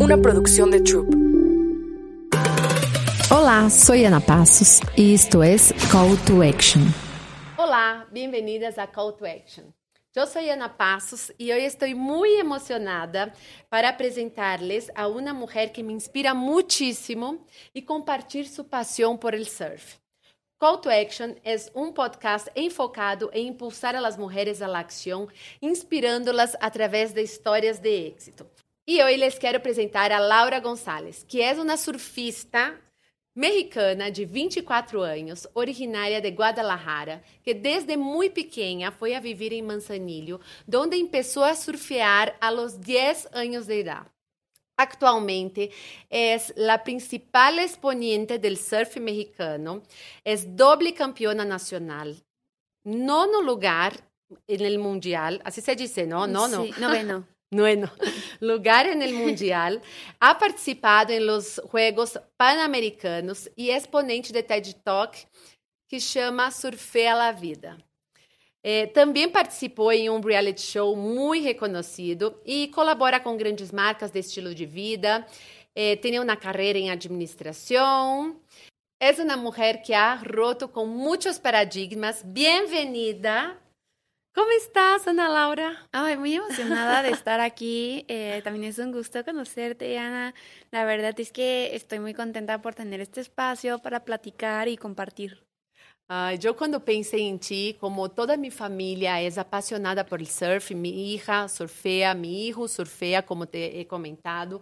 una producción de Troop. Hola, soy Ana Pasos y esto es Call to Action. Hola, bienvenidas a Call to Action. Yo soy Ana Passos y hoy estoy muy emocionada para presentarles a una mujer que me inspira muchísimo y compartir su pasión por el surf. Call to Action es un podcast enfocado en impulsar a las mujeres a la acción, inspirándolas a través de historias de éxito. E hoje les quero apresentar a Laura Gonçalves, que é uma surfista mexicana de 24 anos, originária de Guadalajara, que desde muito pequena foi a viver em Manzanillo, onde começou a surfear a los 10 anos de idade. Actualmente é a principal exponente del surf mexicano, é doble campeona nacional, nono lugar no mundial, assim se diz, não? Nono? Sí, noveno. Bueno, lugar en el Mundial, ha participado en los Juegos Pan-Americanos y es ponente de TED Talk que chama Surfea la Vida. Eh, também participou em um reality show muito reconhecido e colabora com grandes marcas de estilo de vida. Eh, tem uma carreira em administração. É uma mulher que ha roto com muitos paradigmas. Bem-vinda ¿Cómo estás, Ana Laura? Ay, muy emocionada de estar aquí. Eh, también es un gusto conocerte, Ana. La verdad es que estoy muy contenta por tener este espacio para platicar y compartir. Yo cuando pensé en ti, como toda mi familia es apasionada por el surf, mi hija surfea, mi hijo surfea, como te he comentado.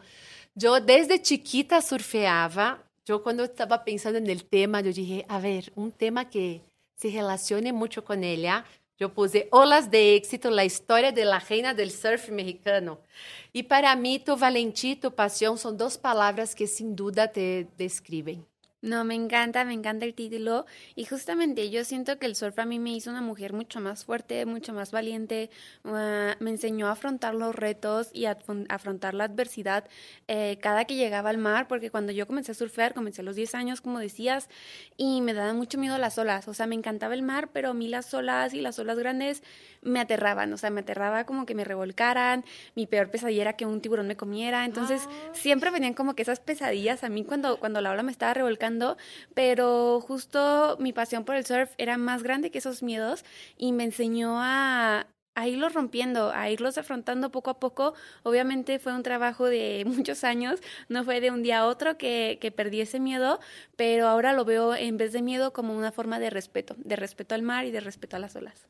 Yo desde chiquita surfeaba. Yo cuando estaba pensando en el tema, yo dije, a ver, un tema que se relacione mucho con ella eu puse Olas de Éxito, a história de la reina del surf mexicano. E para mim, tu valentía e tu pasión são duas palavras que sem dúvida te describen. No, me encanta, me encanta el título. Y justamente yo siento que el surf a mí me hizo una mujer mucho más fuerte, mucho más valiente, uh, me enseñó a afrontar los retos y a afrontar la adversidad eh, cada que llegaba al mar, porque cuando yo comencé a surfear, comencé a los 10 años, como decías, y me daban mucho miedo las olas, o sea, me encantaba el mar, pero a mí las olas y las olas grandes me aterraban, o sea, me aterraba como que me revolcaran, mi peor pesadilla era que un tiburón me comiera, entonces ah. siempre venían como que esas pesadillas a mí cuando, cuando la ola me estaba revolcando pero justo mi pasión por el surf era más grande que esos miedos y me enseñó a, irlos rompiendo, a irlos afrontando poco a poco. Obviamente fue un trabajo de muchos años, no fue de un día a otro que, que, perdí ese miedo, pero ahora lo veo en vez de miedo como una forma de respeto, de respeto al mar y de respeto a las olas.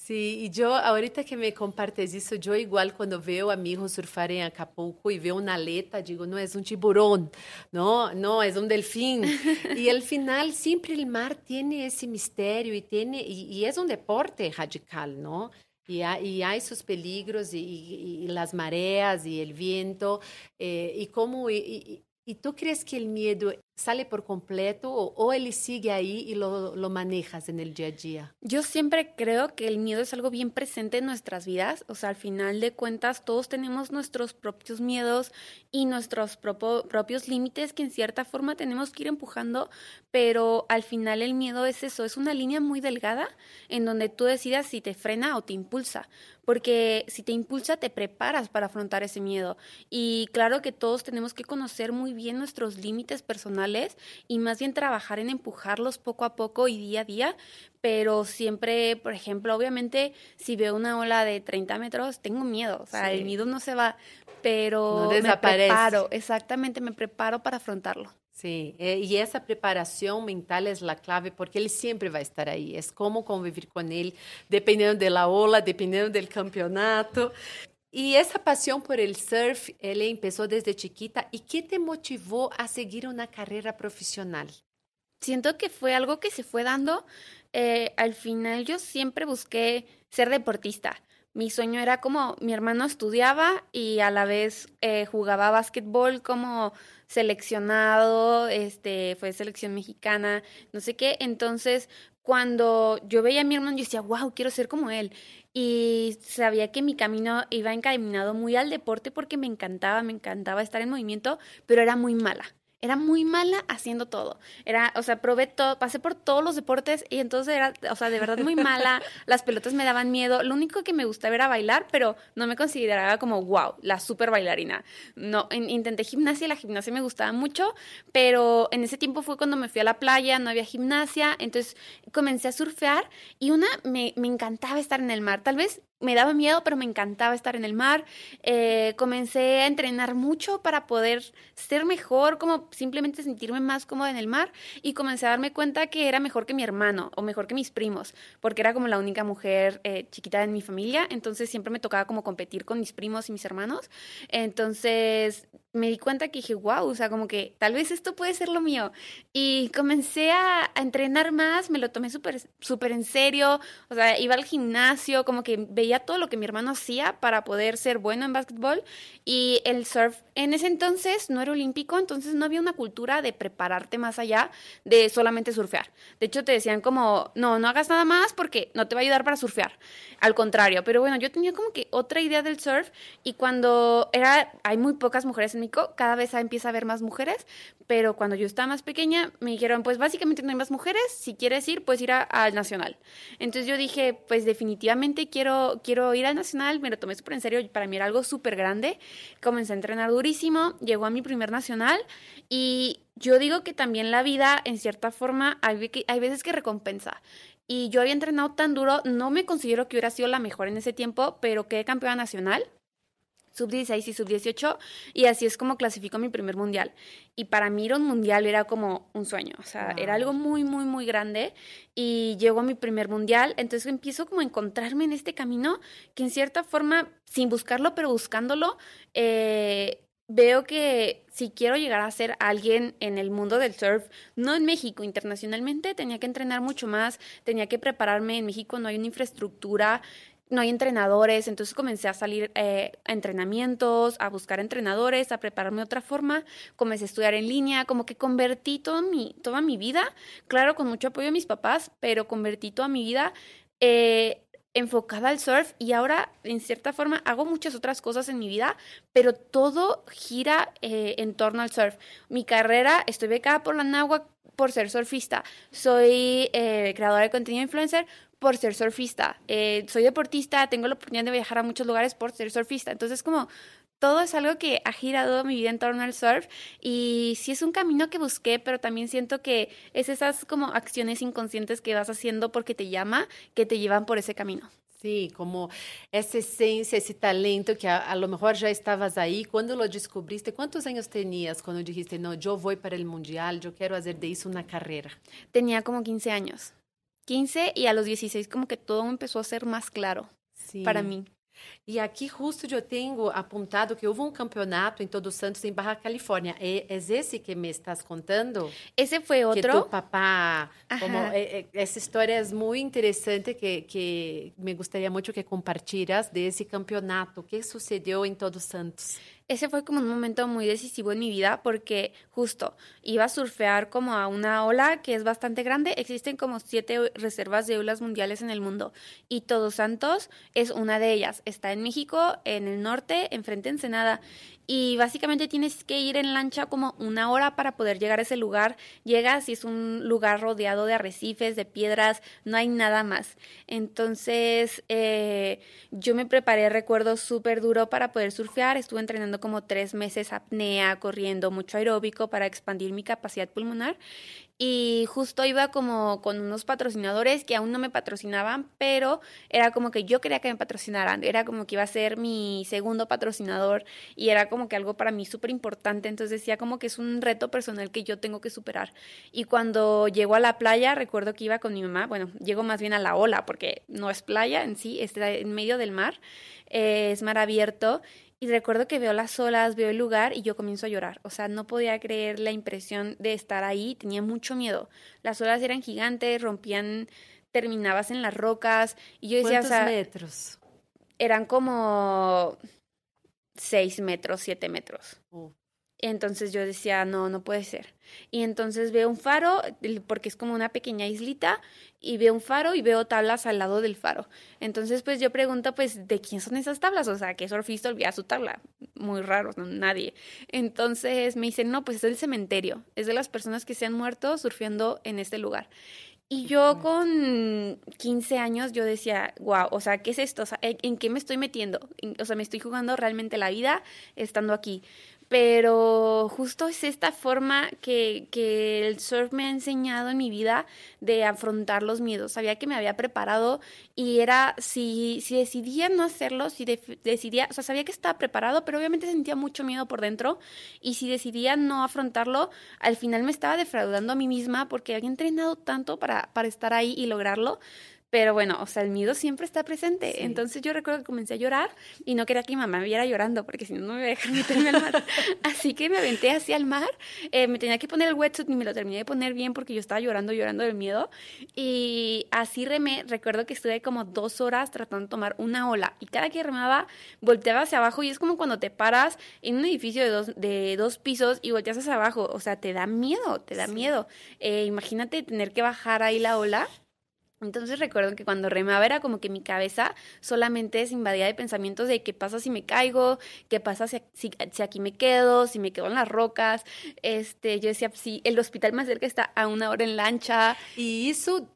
Sí, y yo, ahorita que me compartes eso, yo igual cuando veo amigos surfar en Acapulco y veo una aleta, digo, no es un tiburón, no, no, es un delfín. y al final siempre el mar tiene ese misterio y, tiene, y, y es un deporte radical, ¿no? Y hay, y hay sus peligros y, y, las mareas y el viento, eh, y cómo... ¿Y tú crees que el miedo sale por completo o, o él sigue ahí y lo, lo, manejas en el día a día? Yo siempre creo que el miedo es algo bien presente en nuestras vidas. O sea, al final de cuentas, todos tenemos nuestros propios miedos y nuestros propios límites que en cierta forma tenemos que ir empujando, pero al final el miedo es eso, es una línea muy delgada en donde tú decidas si te frena o te impulsa porque si te impulsa te preparas para afrontar ese miedo. Y claro que todos tenemos que conocer muy bien nuestros límites personales y más bien trabajar en empujarlos poco a poco y día a día, pero siempre, por ejemplo, obviamente si veo una ola de 30 metros, tengo miedo, o sea, el miedo no se va, pero no me preparo, exactamente, me preparo para afrontarlo. Sí, eh, y esa preparación mental es la clave porque él siempre va a estar ahí. Es cómo convivir con él, dependiendo de la ola, dependiendo del campeonato. Y esa pasión por el surf, él empezó desde chiquita. ¿Y qué te motivó a seguir una carrera profesional? Siento que fue algo que se fue dando. Eh, al final yo siempre busqué ser deportista mi sueño era como mi hermano estudiaba y a la vez eh, jugaba básquetbol como seleccionado, este, fue selección mexicana, no sé qué. Entonces, cuando yo veía a mi hermano, yo decía, wow, quiero ser como él. Y sabía que mi camino iba encaminado muy al deporte porque me encantaba, me encantaba estar en movimiento, pero era muy mala era muy mala haciendo todo. Era, o sea, probé todo, pasé por todos los deportes y entonces era, o sea, de verdad muy mala. Las pelotas me daban miedo. Lo único que me gustaba era bailar, pero no me consideraba como, wow, la super bailarina. No, intenté gimnasia, la gimnasia me gustaba mucho, pero en ese tiempo fue cuando me fui a la playa, no había gimnasia, entonces comencé a surfear y una, me, me encantaba estar en el mar. Tal vez me daba miedo, pero me encantaba estar en el mar. Eh, comencé a entrenar mucho para poder ser mejor, como simplemente sentirme más cómoda en el mar. Y comencé a darme cuenta que era mejor que mi hermano o mejor que mis primos, porque era como la única mujer eh, chiquita en mi familia. Entonces siempre me tocaba como competir con mis primos y mis hermanos. Entonces me di cuenta que dije, wow, o sea, como que tal vez esto puede ser lo mío. Y comencé a, entrenar más, me lo tomé súper súper en serio, o sea, iba al gimnasio, como que veía todo lo que mi hermano hacía para poder ser bueno en básquetbol. Y el surf en ese entonces no era olímpico, entonces no había una cultura de prepararte más allá de solamente surfear. De hecho, te decían como, no, no hagas nada más porque no te va a ayudar para surfear. Al contrario, pero bueno, yo tenía como que otra idea del surf y cuando era, hay muy pocas mujeres en México, cada vez empieza a haber más mujeres, pero cuando yo estaba más pequeña me dijeron, pues básicamente no hay más mujeres, si quieres ir, puedes ir al Nacional. Entonces yo dije, pues definitivamente quiero, quiero ir al Nacional, me lo tomé súper en serio, para mí era algo súper grande, comencé a entrenar durísimo, llegó a mi primer Nacional y yo digo que también la vida, en cierta forma, hay, hay veces que recompensa. Y yo había entrenado tan duro, no me considero que hubiera sido la mejor en ese tiempo, pero quedé campeona nacional sub 16 y sub 18 y así es como clasifico mi primer mundial. Y para mí ir a un mundial era como un sueño, o sea, era algo muy, muy, muy grande y llego a mi primer mundial, entonces empiezo como a encontrarme en este camino que en cierta forma, sin buscarlo, pero buscándolo, eh, veo que si quiero llegar a ser alguien en el mundo del surf, no en México, internacionalmente, tenía que entrenar mucho más, tenía que prepararme. En México no hay una infraestructura no hay entrenadores, entonces comencé a salir eh, a entrenamientos, a buscar entrenadores, a prepararme de otra forma, comencé a estudiar en línea, como que convertí toda mi, toda mi vida, claro, con mucho apoyo de mis papás, pero convertí toda mi vida eh, enfocada al surf y ahora, en cierta forma, hago muchas otras cosas en mi vida, pero todo gira eh, en torno al surf. Mi carrera, estoy becada por la NAWA por ser surfista, soy creadora de contenido influencer por ser surfista. Eh, soy deportista, tengo la oportunidad de viajar a muchos lugares por ser surfista. Entonces, como todo es algo que ha girado mi vida en torno al surf y sí es un camino que busqué, pero también siento que es esas como acciones inconscientes que vas haciendo porque te llama, que te llevan por ese camino. Sí, como essa essência, esse talento que a, a lo mejor já estavas aí, quando lo descobriste, quantos anos tenías quando dijiste, não, eu vou para o mundial, eu quero fazer de isso uma carreira? Tenía como 15 años. 15 y a los 16 como que todo empezó a ser más claro para mí. E aqui justo eu tenho apontado que houve um campeonato em Todos Santos em Barra Califórnia. É, é esse que me estás contando? Esse foi outro. Que tu papá, como, é, é, essa história é muito interessante que, que me gostaria muito que compartilhas desse campeonato. O que sucedeu em Todos Santos? Ese fue como un momento muy decisivo en mi vida porque justo iba a surfear como a una ola que es bastante grande. Existen como siete reservas de olas mundiales en el mundo y Todos Santos es una de ellas. Está en México, en el norte, enfrente de Ensenada y básicamente tienes que ir en lancha como una hora para poder llegar a ese lugar. Llegas y es un lugar rodeado de arrecifes, de piedras, no hay nada más. Entonces eh, yo me preparé, recuerdo, súper duro para poder surfear. Estuve entrenando como tres meses apnea, corriendo mucho aeróbico para expandir mi capacidad pulmonar y justo iba como con unos patrocinadores que aún no me patrocinaban, pero era como que yo quería que me patrocinaran, era como que iba a ser mi segundo patrocinador y era como que algo para mí súper importante, entonces decía como que es un reto personal que yo tengo que superar. Y cuando llego a la playa, recuerdo que iba con mi mamá, bueno, llego más bien a la ola porque no es playa en sí, está en medio del mar, eh, es mar abierto y recuerdo que veo las olas, veo el lugar y yo comienzo a llorar. O sea, no podía creer la impresión de estar ahí, tenía mucho miedo. Las olas eran gigantes, rompían, terminabas en las rocas y yo decía, ¿Cuántos o sea, metros? Eran como seis metros, siete metros. Entonces yo decía, no, no puede ser. Y entonces veo un faro, porque es como una pequeña islita, y veo un faro y veo tablas al lado del faro. Entonces, pues yo pregunto, pues, ¿de quién son esas tablas? O sea, ¿qué surfista olvida su tabla? Muy raro, nadie. Entonces me dicen, no, pues es el cementerio, es de las personas que se han muerto surfeando en este lugar. Y yo con 15 años yo decía, wow, o sea, ¿qué es esto? O sea, ¿en qué me estoy metiendo? O sea, me estoy jugando realmente la vida estando aquí pero justo es esta forma que, que, el surf me ha enseñado en mi vida de afrontar los miedos. Sabía que me había preparado y era, si, si decidía no hacerlo, si decidía, o sea, sabía que estaba preparado, pero obviamente sentía mucho miedo por dentro y si decidía no afrontarlo, al final me estaba defraudando a mí misma porque había entrenado tanto para, para estar ahí y lograrlo pero bueno, o sea, el miedo siempre está presente. Entonces yo recuerdo que comencé a llorar y no quería que mi mamá me viera llorando porque si no, no me iba a dejar meterme al mar. Así que me aventé hacia el mar. Eh, me tenía que poner el wetsuit y me lo terminé de poner bien porque yo estaba llorando, llorando del miedo. Y así remé. Recuerdo que estuve como dos horas tratando de tomar una ola. Y cada que remaba, volteaba hacia abajo. Y es como cuando te paras en un edificio de dos, de dos pisos y volteas hacia abajo. O sea, te da miedo, te da miedo. Eh, imagínate tener que bajar ahí la ola entonces recuerdo que cuando remaba era como que mi cabeza solamente se invadía de pensamientos de qué pasa si me caigo, qué pasa si, si, aquí me quedo, si me quedo en las rocas. Este, yo decía, sí, el hospital más cerca está a una hora en lancha. Y eso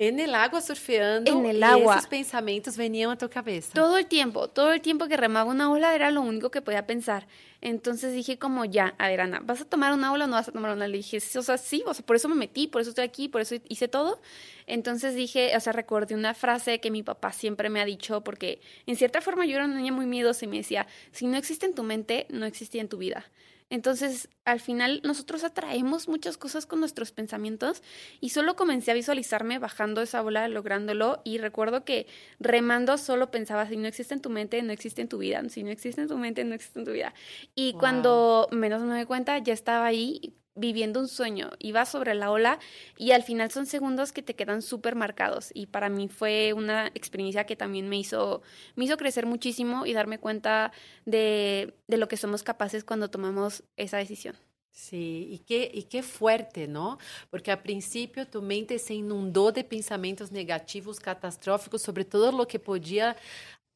En el agua surfeando. En el agua. Esos pensamientos venían a tu cabeza. Todo el tiempo, todo el tiempo que remaba una ola era lo único que podía pensar. Entonces dije como ya, a ver Ana, ¿vas a tomar una ola o no vas a tomar una? Le dije, o sea, sí, o sea, por eso me metí, por eso estoy aquí, por eso hice todo. Entonces dije, o sea, recordé una frase que mi papá siempre me ha dicho, porque en cierta forma yo era una niña muy miedosa y me decía, si no existe en tu mente, no existía en tu vida. Entonces, al final, nosotros atraemos muchas cosas con nuestros pensamientos y solo comencé a visualizarme bajando esa bola, lográndolo y recuerdo que remando solo pensaba, si no existe en tu mente, no existe en tu vida, si no existe en tu mente, no existe en tu vida. Y cuando menos me doy cuenta, ya estaba ahí viviendo un sueño, iba sobre la ola y al final son segundos que te quedan súper marcados y para mí fue una experiencia que también me hizo, me hizo crecer muchísimo y darme cuenta de, de lo que somos capaces cuando tomamos esa decisión. Sí, y qué, y qué fuerte, ¿no? Porque a principio tu mente se inundó de pensamientos negativos, catastróficos sobre todo lo que podía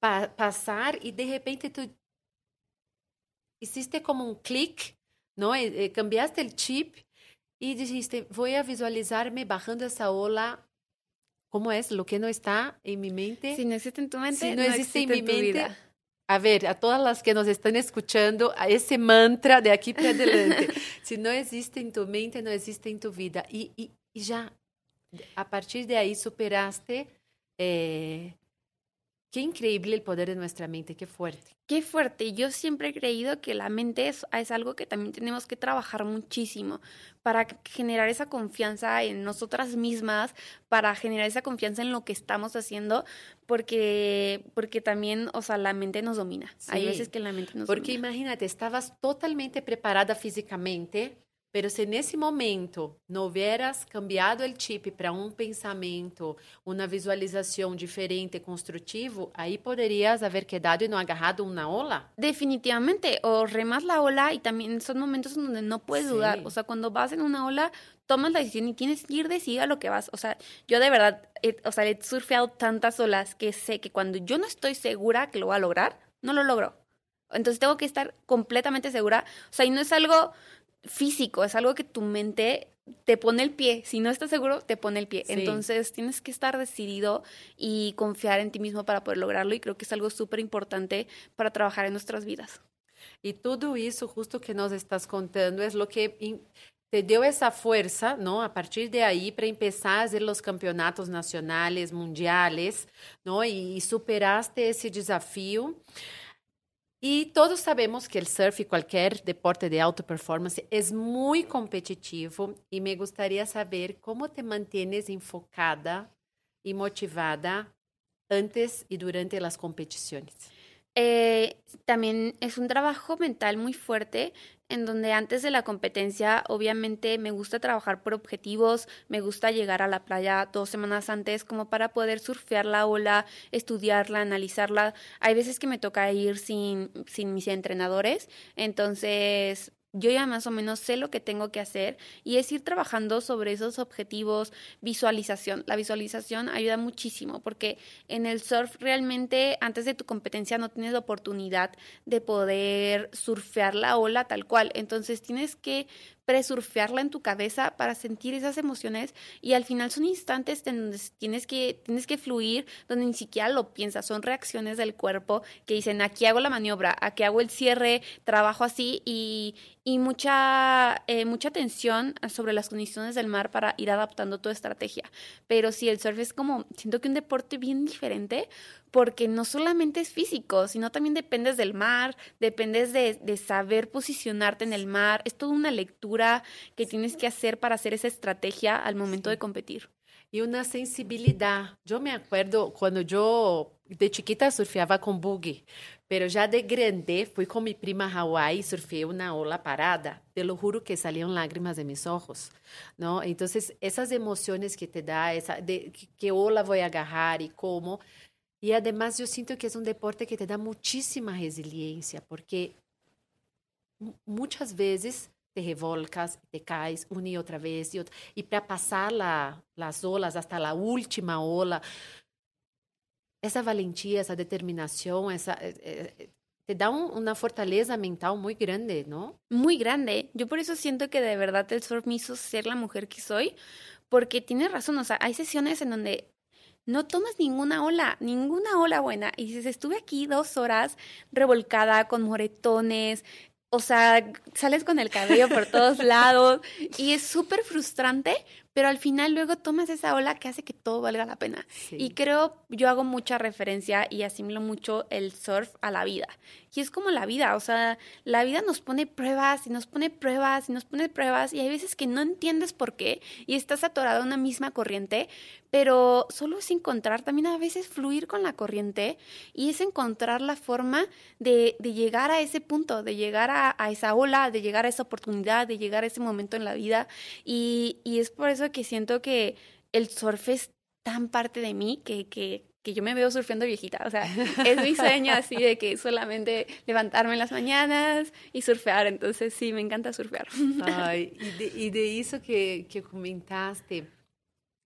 pa pasar y de repente tu hiciste como un clic ¿no? Eh, cambiaste el chip y dijiste, voy a visualizarme bajando esa ola. ¿Cómo es? Lo que no está en mi mente. Si no existe en tu mente, si no, existe, en mi mente. Vida. A ver, a todas las que nos están escuchando, a ese mantra de aquí para adelante. si no existe en tu mente, no existe en tu vida. Y, y, y ya, a partir de ahí superaste eh, Qué increíble el poder de nuestra mente, qué fuerte. Qué fuerte. Yo siempre he creído que la mente es, es, algo que también tenemos que trabajar muchísimo para generar esa confianza en nosotras mismas, para generar esa confianza en lo que estamos haciendo, porque, porque también, o sea, la mente nos domina. Hay veces que la mente nos porque domina. Porque imagínate, estabas totalmente preparada físicamente, Pero se nesse momento não hubieras cambiado o chip para um pensamento, uma visualização diferente, construtivo, aí poderias haber quedado e não agarrado uma ola. Definitivamente, o remas la ola y también son momentos donde no puedes sí. dudar. O sea, cuando vas en una ola, tomas la decisión y tienes que ir decidida a lo que vas. O sea, yo de verdad, he, o sea, he surfeado tantas olas que sé que cuando yo no estoy segura que lo voy a lograr, no lo logro. Entonces tengo que estar completamente segura. O sea, y no es algo físico, es algo que tu mente te pone el pie. Si no estás seguro, te pone el pie. Sí. Entonces tienes que estar decidido y confiar en ti mismo para poder lograrlo y creo que es algo súper importante para trabajar en nuestras vidas. Y todo eso justo que nos estás contando es lo que te dio esa fuerza, ¿no? A partir de ahí para empezar a hacer los campeonatos nacionales, mundiales, ¿no? Y, y superaste ese desafío. E todos sabemos que o surf e qualquer deporte de alta performance é muito competitivo e me gostaria saber como te mantienes enfocada e motivada antes e durante as competições. Eh, también es un trabajo mental muy fuerte en donde antes de la competencia obviamente me gusta trabajar por objetivos, me gusta llegar a la playa dos semanas antes como para poder surfear la ola, estudiarla, analizarla. Hay veces que me toca ir sin, sin mis entrenadores, entonces yo ya más o menos sé lo que tengo que hacer y es ir trabajando sobre esos objetivos, visualización. La visualización ayuda muchísimo porque en el surf realmente antes de tu competencia no tienes la oportunidad de poder surfear la ola tal cual. Entonces tienes que presurfearla en tu cabeza para sentir esas emociones y al final son instantes en donde tienes que, tienes que fluir, donde ni siquiera lo piensas, son reacciones del cuerpo que dicen aquí hago la maniobra, aquí hago el cierre, trabajo así y, y mucha, eh, mucha atención sobre las condiciones del mar para ir adaptando tu estrategia. Pero si el surf es como, siento que un deporte bien diferente porque no solamente es físico, sino también dependes del mar, dependes de, de saber posicionarte en el mar, es toda una lectura que tienes que hacer para hacer esa estrategia al momento de competir. Y una sensibilidad. Yo me acuerdo cuando yo de chiquita surfeaba con buggy, pero já de grande fui com minha prima Hawaii, surfei uma ola parada, te lo juro que salían lágrimas de mis ojos, ¿no? Entonces, esas emociones que te da, esa de que ola voy a agarrar y cómo, y además yo siento que es un deporte que te da muchísima resiliencia, porque muchas veces te revolcas, te caes una y otra vez, y, y para pasar la, las olas hasta la última ola, essa valentia, essa determinação, essa te da un, una fortaleza mental muy grande, ¿no? Muy grande. Yo por eso siento que de verdad el surf me hizo ser la mujer que soy, porque tienes razón, o sea, hay sesiones en donde no tomas ninguna ola, ninguna ola buena. Y dices, estuve aquí dos horas revolcada con moretones, o sea, sales con el cabello por todos lados y es súper frustrante, pero al final luego tomas esa ola que hace que todo valga la pena. Y creo, yo hago mucha referencia y asimilo mucho el surf a la vida. Y es como la vida, o sea, la vida nos pone pruebas y nos pone pruebas y nos pone pruebas y hay veces que no entiendes por qué y estás atorado en una misma corriente, pero solo es encontrar también a veces fluir con la corriente y es encontrar la forma de, de llegar a ese punto, de llegar a, a, esa ola, de llegar a esa oportunidad, de llegar a ese momento en la vida. Y, y es por eso que siento que el surf es tan parte de mí que, que que yo me veo surfeando viejita, o sea, es mi sueño así de que solamente levantarme en las mañanas y surfear, entonces sí, me encanta surfear. Ay, y, de, y de eso que, que comentaste,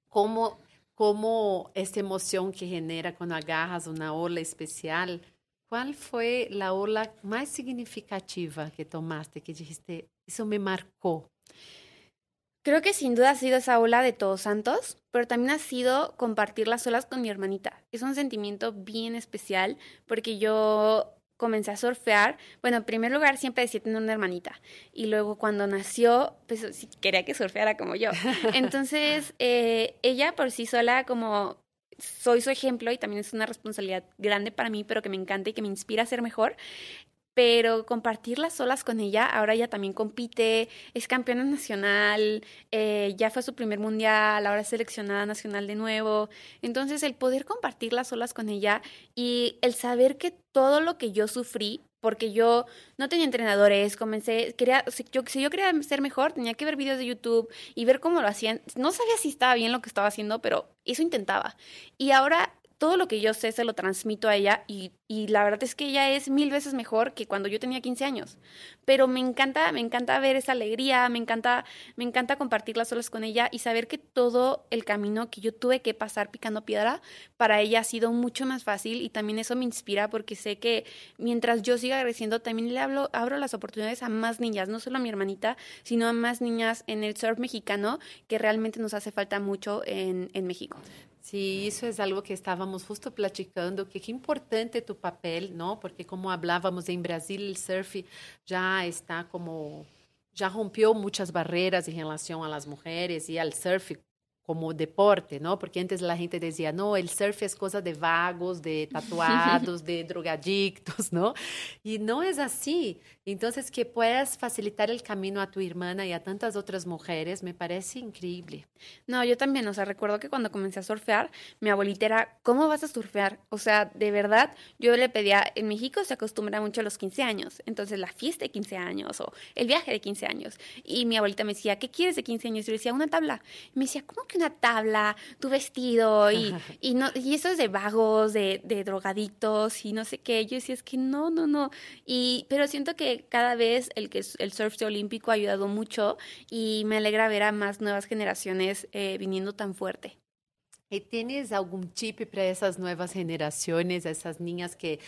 cómo, cómo esta emoción que genera cuando agarras una ola especial, ¿cuál fue la ola más significativa que tomaste, que dijiste, eso me marcó? Creo que sin duda ha sido esa ola de Todos Santos, pero también ha sido compartir las olas con mi hermanita. Es un sentimiento bien especial porque yo comencé a surfear. Bueno, en primer lugar siempre decía tener una hermanita y luego cuando nació, pues quería que surfeara como yo. Entonces, eh, ella por sí sola como soy su ejemplo y también es una responsabilidad grande para mí, pero que me encanta y que me inspira a ser mejor pero compartir las olas con ella, ahora ella también compite, es campeona nacional, eh, ya fue su primer mundial, ahora es seleccionada nacional de nuevo. Entonces el poder compartir las olas con ella y el saber que todo lo que yo sufrí, porque yo no tenía entrenadores, comencé, quería, si yo, si yo quería ser mejor, tenía que ver videos de YouTube y ver cómo lo hacían. No sabía si estaba bien lo que estaba haciendo, pero eso intentaba. Y ahora todo lo que yo sé se lo transmito a ella y, la verdad es que ella es mil veces mejor que cuando yo tenía 15 años. Pero me encanta, me encanta ver esa alegría, me encanta, me encanta compartir las con ella y saber que todo el camino que yo tuve que pasar picando piedra para ella ha sido mucho más fácil y también eso me inspira porque sé que mientras yo siga creciendo también le abro las oportunidades a más niñas, no solo a mi hermanita, sino a más niñas en el surf mexicano que realmente nos hace falta mucho en México. Sí, isso é algo que estávamos justo platicando, que que importante tu papel, não? Porque como falávamos em Brasil, o surf já está como já rompeu muitas barreiras em relação às mulheres e ao surf como deporte, ¿no? Porque antes la gente decía, no, el surf es cosa de vagos, de tatuados, de drogadictos, ¿no? Y no es así. Entonces, que puedas facilitar el camino a tu hermana y a tantas otras mujeres, me parece increíble. No, yo también, o sea, recuerdo que cuando comencé a surfear, mi abuelita era, ¿cómo vas a surfear? O sea, de verdad, yo le pedía, en México se acostumbra mucho a los 15 años, entonces la fiesta de 15 años o el viaje de 15 años. Y mi abuelita me decía, ¿qué quieres de 15 años? Y yo le decía, una tabla. Y me decía, ¿cómo que una tabla, tu vestido y, y, no, y eso es de vagos, de, de drogadictos y no sé qué. Yo decía, es que no, no, no. Y, pero siento que cada vez el, que el surf olímpico ha ayudado mucho y me alegra ver a más nuevas generaciones eh, viniendo tan fuerte. ¿Y tienes algún tip para esas nuevas generaciones, esas niñas que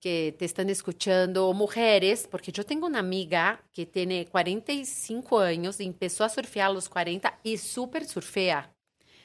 que te están escuchando, o mujeres, porque yo tengo una amiga que tiene 45 años y empezó a surfear a los 40 y súper surfea.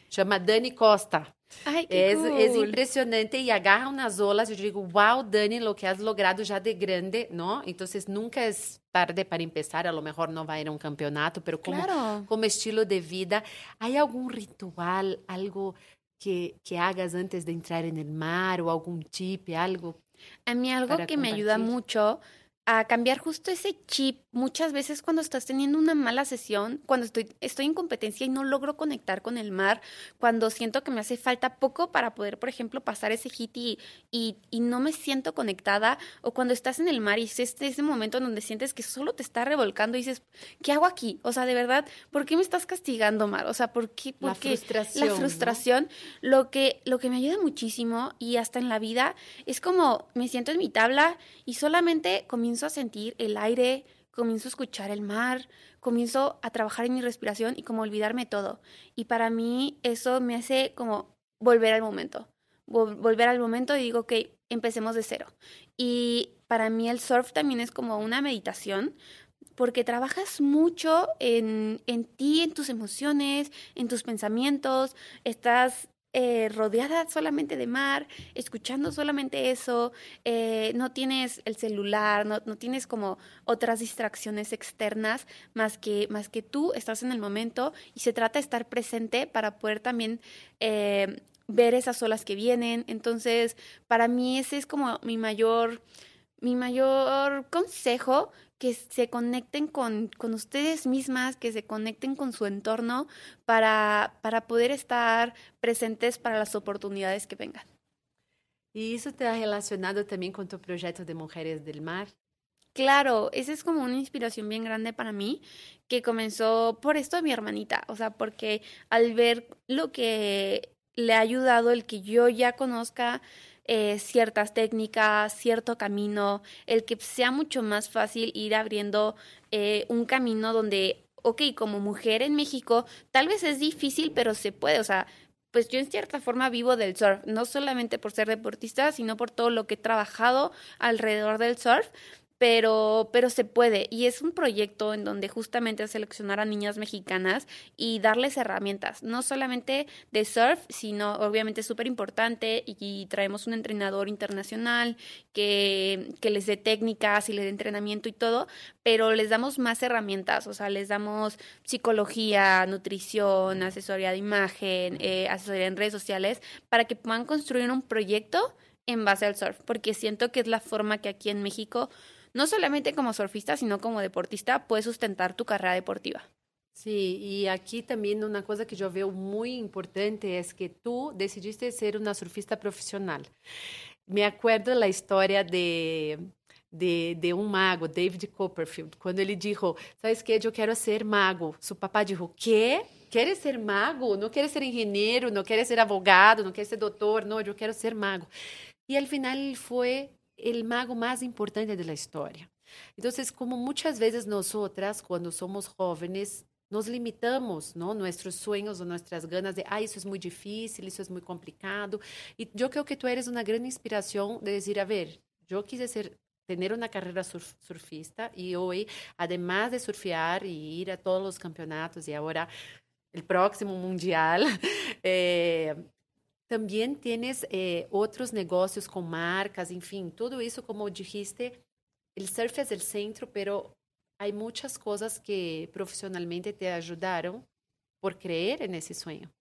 Chama Dani Costa. Ay, es, cool. es impresionante y agarra unas olas. Yo digo, wow, Dani, lo que has logrado ya de grande, ¿no? Entonces nunca es tarde para empezar. A lo mejor no va a ir a un campeonato, pero como, Claro. como estilo de vida, ¿hay algún ritual, algo que, que hagas antes de entrar en el mar o algún tip, algo? A mí algo que me ayuda mucho a cambiar justo ese chip, muchas veces cuando estás teniendo una mala sesión, cuando estoy, estoy en competencia y no logro conectar con el mar, cuando siento que me hace falta poco para poder, por ejemplo, pasar ese hit y, y, y no me siento conectada, o cuando estás en el mar y es este, ese momento en donde sientes que solo te está revolcando y dices, ¿qué hago aquí? O sea, de verdad, ¿por qué me estás castigando, Mar? O sea, ¿por qué? La por qué? frustración, La ¿no? frustración. Lo que, lo que me ayuda muchísimo y hasta en la vida es como me siento en mi tabla y solamente comienzo a sentir el aire, comienzo a escuchar el mar, comienzo a trabajar en mi respiración y como olvidarme todo. Y para mí eso me hace como volver al momento. Vol- volver al momento y digo, ok, empecemos de cero. Y para mí el surf también es como una meditación porque trabajas mucho en, en ti, en tus emociones, en tus pensamientos, estás eh, rodeada solamente de mar, escuchando solamente eso, eh, no tienes el celular, no, no tienes como otras distracciones externas más que, más que tú estás en el momento y se trata de estar presente para poder también eh, ver esas olas que vienen. Entonces, para mí ese es como mi mayor, mi mayor consejo, que se conecten con, con ustedes mismas, que se conecten con su entorno para, para poder estar presentes para las oportunidades que vengan. ¿Y eso te ha relacionado también con tu proyecto de Mujeres del Mar? Claro, esa es como una inspiración bien grande para mí, que comenzó por esto de mi hermanita, o sea, porque al ver lo que le ha ayudado el que yo ya conozca eh, ciertas técnicas, cierto camino, el que sea mucho más fácil ir abriendo eh, un camino donde, ok, como mujer en México, tal vez es difícil, pero se puede, o sea, pues yo en cierta forma vivo del surf, no solamente por ser deportista, sino por todo lo que he trabajado alrededor del surf pero, pero se puede. Y es un proyecto en donde justamente seleccionar a niñas mexicanas y darles herramientas, no solamente de surf, sino obviamente súper importante y, y traemos un entrenador internacional que, que les dé técnicas y les dé entrenamiento y todo, pero les damos más herramientas, o sea, les damos psicología, nutrición, asesoría de imagen, eh, asesoría en redes sociales, para que puedan construir un proyecto en base al surf, porque siento que es la forma que aquí en México no solamente como surfista, sino como deportista, puedes sustentar tu carrera deportiva. Sí, y aquí también una cosa que yo veo muy importante es que tú decidiste ser una surfista profesional. Me acuerdo la historia de, de, de un mago, David Copperfield, cuando ele dijo, ¿sabes qué? Yo quiero ser mago. Su papá dijo, ¿qué? ¿Quieres ser mago? No quieres ser ingeniero, no quieres ser abogado, no quieres ser doctor, no, yo quiero ser mago. Y al final él fue el mago más importante de la historia. Entonces, como muchas veces nosotras, cuando somos jóvenes, nos limitamos, ¿no? Nuestros sueños o nuestras ganas de, ah, isso é muito difícil, isso é muito complicado. E eu creo que tu eres uma grande inspiração de dizer, a ver, eu quise ser tener una carrera surf, surfista y hoy, además de surfear y ir a todos los campeonatos y ahora el próximo mundial, eh, también tienes eh, otros negocios con marcas, en fin, todo eso, como dijiste, el surf es el centro, pero hay muchas cosas que profesionalmente te ayudaron por creer en ese sueño.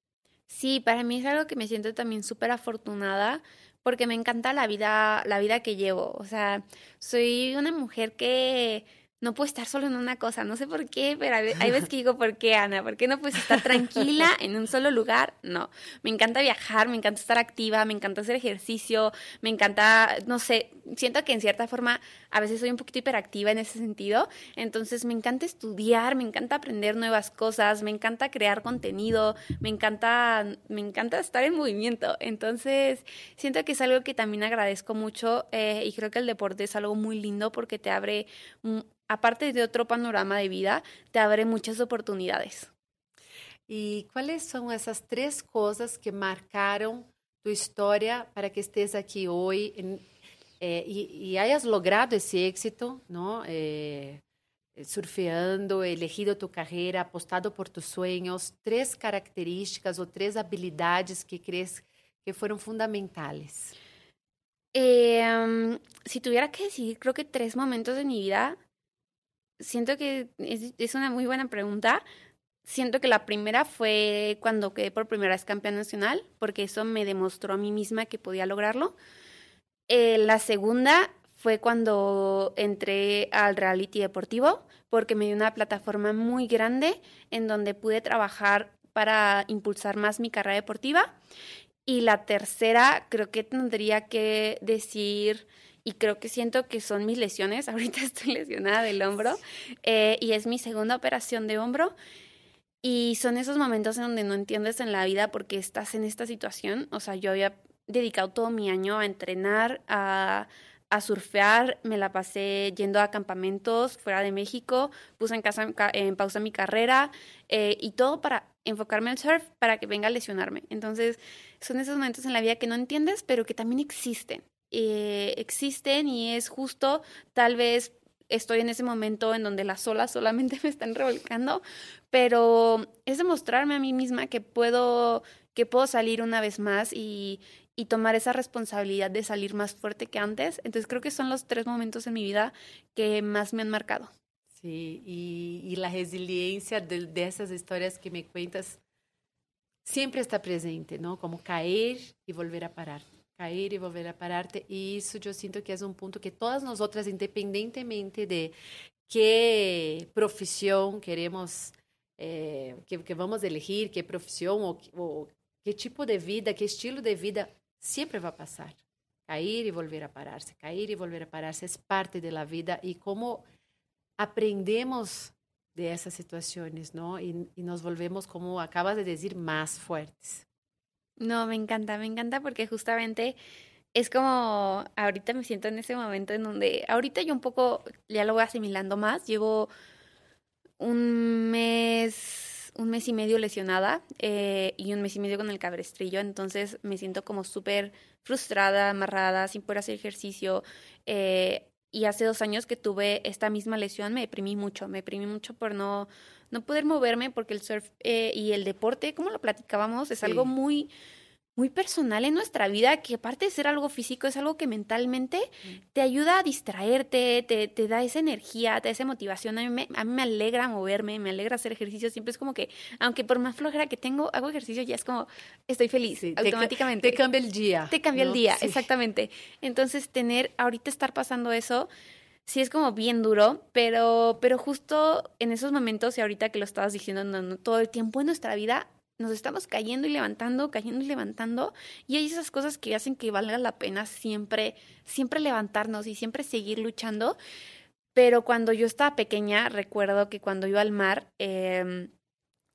Sí, para mí es algo que me siento también súper afortunada porque me encanta la vida, la vida que llevo. O sea, soy una mujer que no puedo estar solo en una cosa, no sé por qué, pero hay veces que digo, ¿por qué, Ana? ¿Por qué no puedes estar tranquila en un solo lugar? No, me encanta viajar, me encanta estar activa, me encanta hacer ejercicio, me encanta, no sé, siento que en cierta forma a veces soy un poquito hiperactiva en ese sentido, entonces me encanta estudiar, me encanta aprender nuevas cosas, me encanta crear contenido, me encanta, me encanta estar en movimiento, entonces siento que es algo que también agradezco mucho eh, y creo que el deporte es algo muy lindo porque te abre, aparte de otro panorama de vida, te abre muchas oportunidades. ¿Y cuáles son esas tres cosas que marcaron tu historia para que estés aquí hoy en, eh, y, y, hayas logrado ese éxito, ¿no? Eh, surfeando, elegido tu carreira, apostado por tus sueños, três características ou três habilidades que crees que foram fundamentais? Eh, si tuviera que decir, creo que tres momentos de mi vida, siento que es, es, una muy buena pregunta. Siento que la primera fue cuando quedé por primera vez campeón nacional, porque eso me demostró a mí misma que podía lograrlo. Eh, la segunda fue cuando entré al reality deportivo, porque me dio una plataforma muy grande en donde pude trabajar para impulsar más mi carrera deportiva. Y la tercera, creo que tendría que decir, y creo que siento que son mis lesiones, ahorita estoy lesionada del hombro, eh, y es mi segunda operación de hombro. Y son esos momentos en donde no entiendes en la vida porque estás en esta situación. O sea, yo había dedicado todo mi año a entrenar, a, a surfear, me la pasé yendo a campamentos fuera de México, puse en, casa, en pausa mi carrera eh, y todo para enfocarme al surf para que venga a lesionarme. Entonces, son esos momentos en la vida que no entiendes, pero que también existen. Eh, existen y es justo, tal vez estoy en ese momento en donde las olas solamente me están revolcando, pero es demostrarme a mí misma que puedo que puedo salir una vez más y, y tomar esa responsabilidad de salir más fuerte que antes. Entonces creo que son los tres momentos en mi vida que más me han marcado. Sí, y, la resiliencia de, de, esas historias que me cuentas siempre está presente, ¿no? Como caer y volver a parar, caer y volver a pararte. Y eso yo siento que es un punto que todas nosotras, independientemente de qué profesión queremos, eh, que, que, vamos elegir, qué profesión o, o qué tipo de vida, qué estilo de vida sempre vai passar. Cair e volver a parar-se, cair e volver a parar-se é parte da vida e como aprendemos de essas situações, não? E, e nos volvemos, como acabas de dizer, mais fortes. No, me encanta, me encanta porque justamente es como ahorita me siento en ese momento en donde ahorita yo un poco ya lo voy asimilando más, llevo un mes un mes y medio lesionada eh, y un mes y medio con el cabrestrillo, entonces me siento como súper frustrada, amarrada, sin poder hacer ejercicio. Eh, y hace dos años que tuve esta misma lesión me deprimí mucho, me deprimí mucho por no, no poder moverme porque el surf eh, y el deporte, como lo platicábamos, es algo muy muy personal en nuestra vida, que aparte de ser algo físico, es algo que mentalmente te ayuda a distraerte, te, te da esa energía, te da esa motivación. A mí, me, a mí me alegra moverme, me alegra hacer ejercicio. Siempre es como que, aunque por más flojera que tengo, hago ejercicio, ya es como, estoy feliz automáticamente. Te, cambia el día. Te cambia el día, exactamente. Entonces, tener, ahorita estar pasando eso, sí es como bien duro, pero, pero justo en esos momentos, y ahorita que lo estabas diciendo todo el tiempo en nuestra vida, nos estamos cayendo y levantando, cayendo y levantando, y hay esas cosas que hacen que valga la pena siempre, siempre levantarnos y siempre seguir luchando. Pero cuando yo estaba pequeña, recuerdo que cuando iba al mar, eh,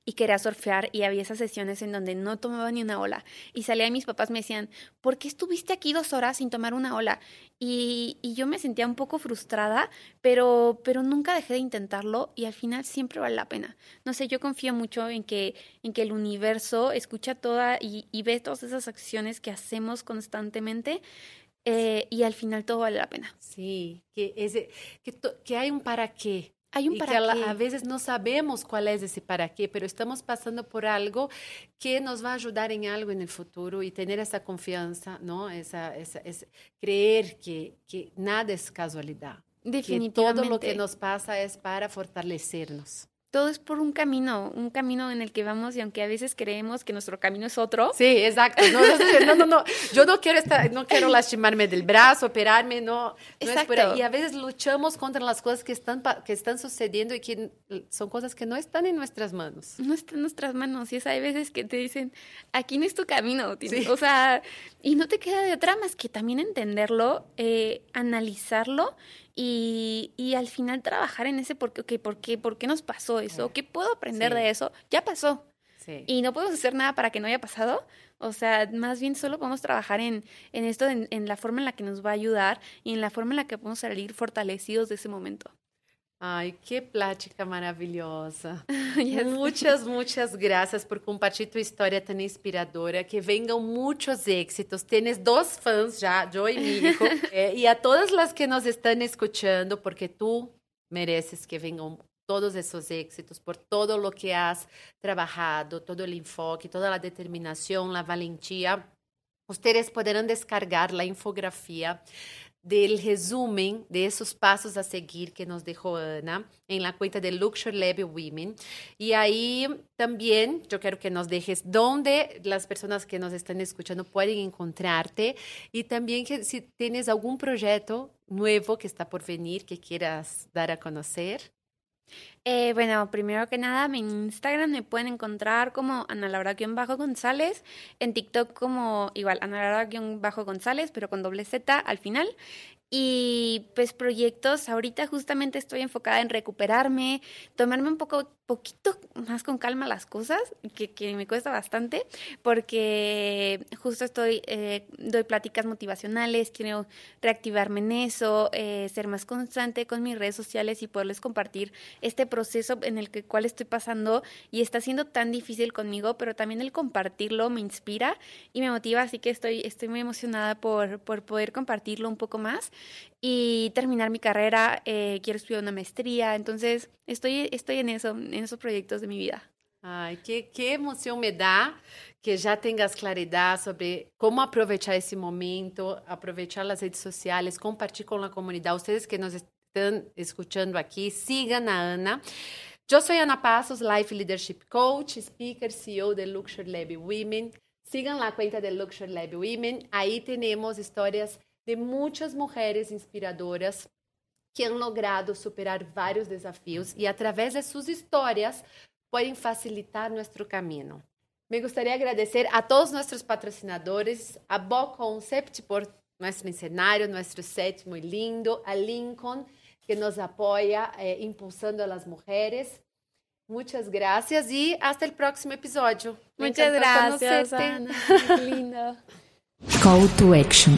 y quería surfear y había esas sesiones en donde no tomaba ni una ola y salía y mis papás me decían, ¿por qué estuviste aquí dos horas sin tomar una ola? Y, y, yo me sentía un poco frustrada, pero, pero nunca dejé de intentarlo y al final siempre vale la pena. No sé, yo confío mucho en que, en que el universo escucha toda y, y ve todas esas acciones que hacemos constantemente eh, y al final todo vale la pena. Sí, que, que hay un para qué Hay un y para que qué. a veces no sabemos cuál es ese para qué, pero estamos pasando por algo que nos va a ayudar en algo en el futuro y tener esa confianza, ¿no? Esa, esa, esa creer que, que nada es casualidad. Definitivamente. Que todo lo que nos pasa es para fortalecernos. Todo es por un camino, un camino en el que vamos y aunque a veces creemos que nuestro camino es otro. Sí, exacto. No, no, no, no, yo no quiero estar, no quiero lastimarme del brazo, operarme, no, exacto. Y a veces luchamos contra las cosas que están, que están sucediendo y que son cosas que no están en nuestras manos. No están en nuestras manos y es hay veces que te dicen, aquí no es tu camino, o sea, y no te queda de otra más que también entenderlo, eh, analizarlo y, y, al final trabajar en ese por qué, okay, ¿por qué, por qué nos pasó eso, qué puedo aprender de eso, ya pasó. Y no podemos hacer nada para que no haya pasado. O sea, más bien solo podemos trabajar en, en esto, en, en, la forma en la que nos va a ayudar y en la forma en la que podemos salir fortalecidos de ese momento. Ai, que plática maravilhosa. muitas, muitas graças por compartilhar tua história tão inspiradora. Que venham muitos êxitos. Tienes dois fãs já, Joe e Mírico. eh, e a todas as que nos estão escutando, porque tu mereces que venham todos esses êxitos por todo o que has trabalhado, todo o enfoque, toda a determinação, a valentia. Ustedes poderão descargar a infografia del resumen de esos pasos a seguir que nos dejó Ana en la cuenta de Luxury Lab Women. Y ahí también yo quiero que nos dejes dónde las personas que nos están escuchando pueden encontrarte y también que si tienes algún proyecto nuevo que está por venir que quieras dar a conocer. Eh, bueno, primero que nada, en Instagram me pueden encontrar como Ana Laura-González, en TikTok como igual Ana Laura-González, pero con doble Z al final. Y pues proyectos, ahorita justamente estoy enfocada en recuperarme, tomarme un poco, poquito más con calma las cosas, que, me cuesta bastante, porque justo estoy, eh, doy pláticas motivacionales, quiero reactivarme en eso, eh, ser más constante con mis redes sociales y poderles compartir este proceso en el que, cual estoy pasando y está siendo tan difícil conmigo, pero también el compartirlo me inspira y me motiva, así que estoy, estoy muy emocionada por, por poder compartirlo un poco más y terminar mi carrera, eh, quiero estudiar una maestría, entonces estoy, estoy en eso, en esos proyectos de mi vida. Ai, que, que emoção me dá que já tenhas claridade sobre como aproveitar esse momento, aproveitar as redes sociais, compartilhar com a comunidade. Vocês que nos estão escutando aqui, sigam a Ana. Eu sou Ana Passos, Life Leadership Coach, speaker, CEO de Luxury Lab Women. Sigam a conta de Luxury Lab Women. Aí temos histórias de muitas mulheres inspiradoras que han logrado superar vários desafios e, através de suas histórias, podem facilitar nosso caminho. Me gostaria de agradecer a todos nossos patrocinadores, a Bo Concept por nosso cenário, nosso sétimo e lindo, a Lincoln, que nos apoia eh, impulsando as mulheres. Muchas gracias y hasta el próximo episodio. Muchas gracias, Ana. Lindo. Call to action.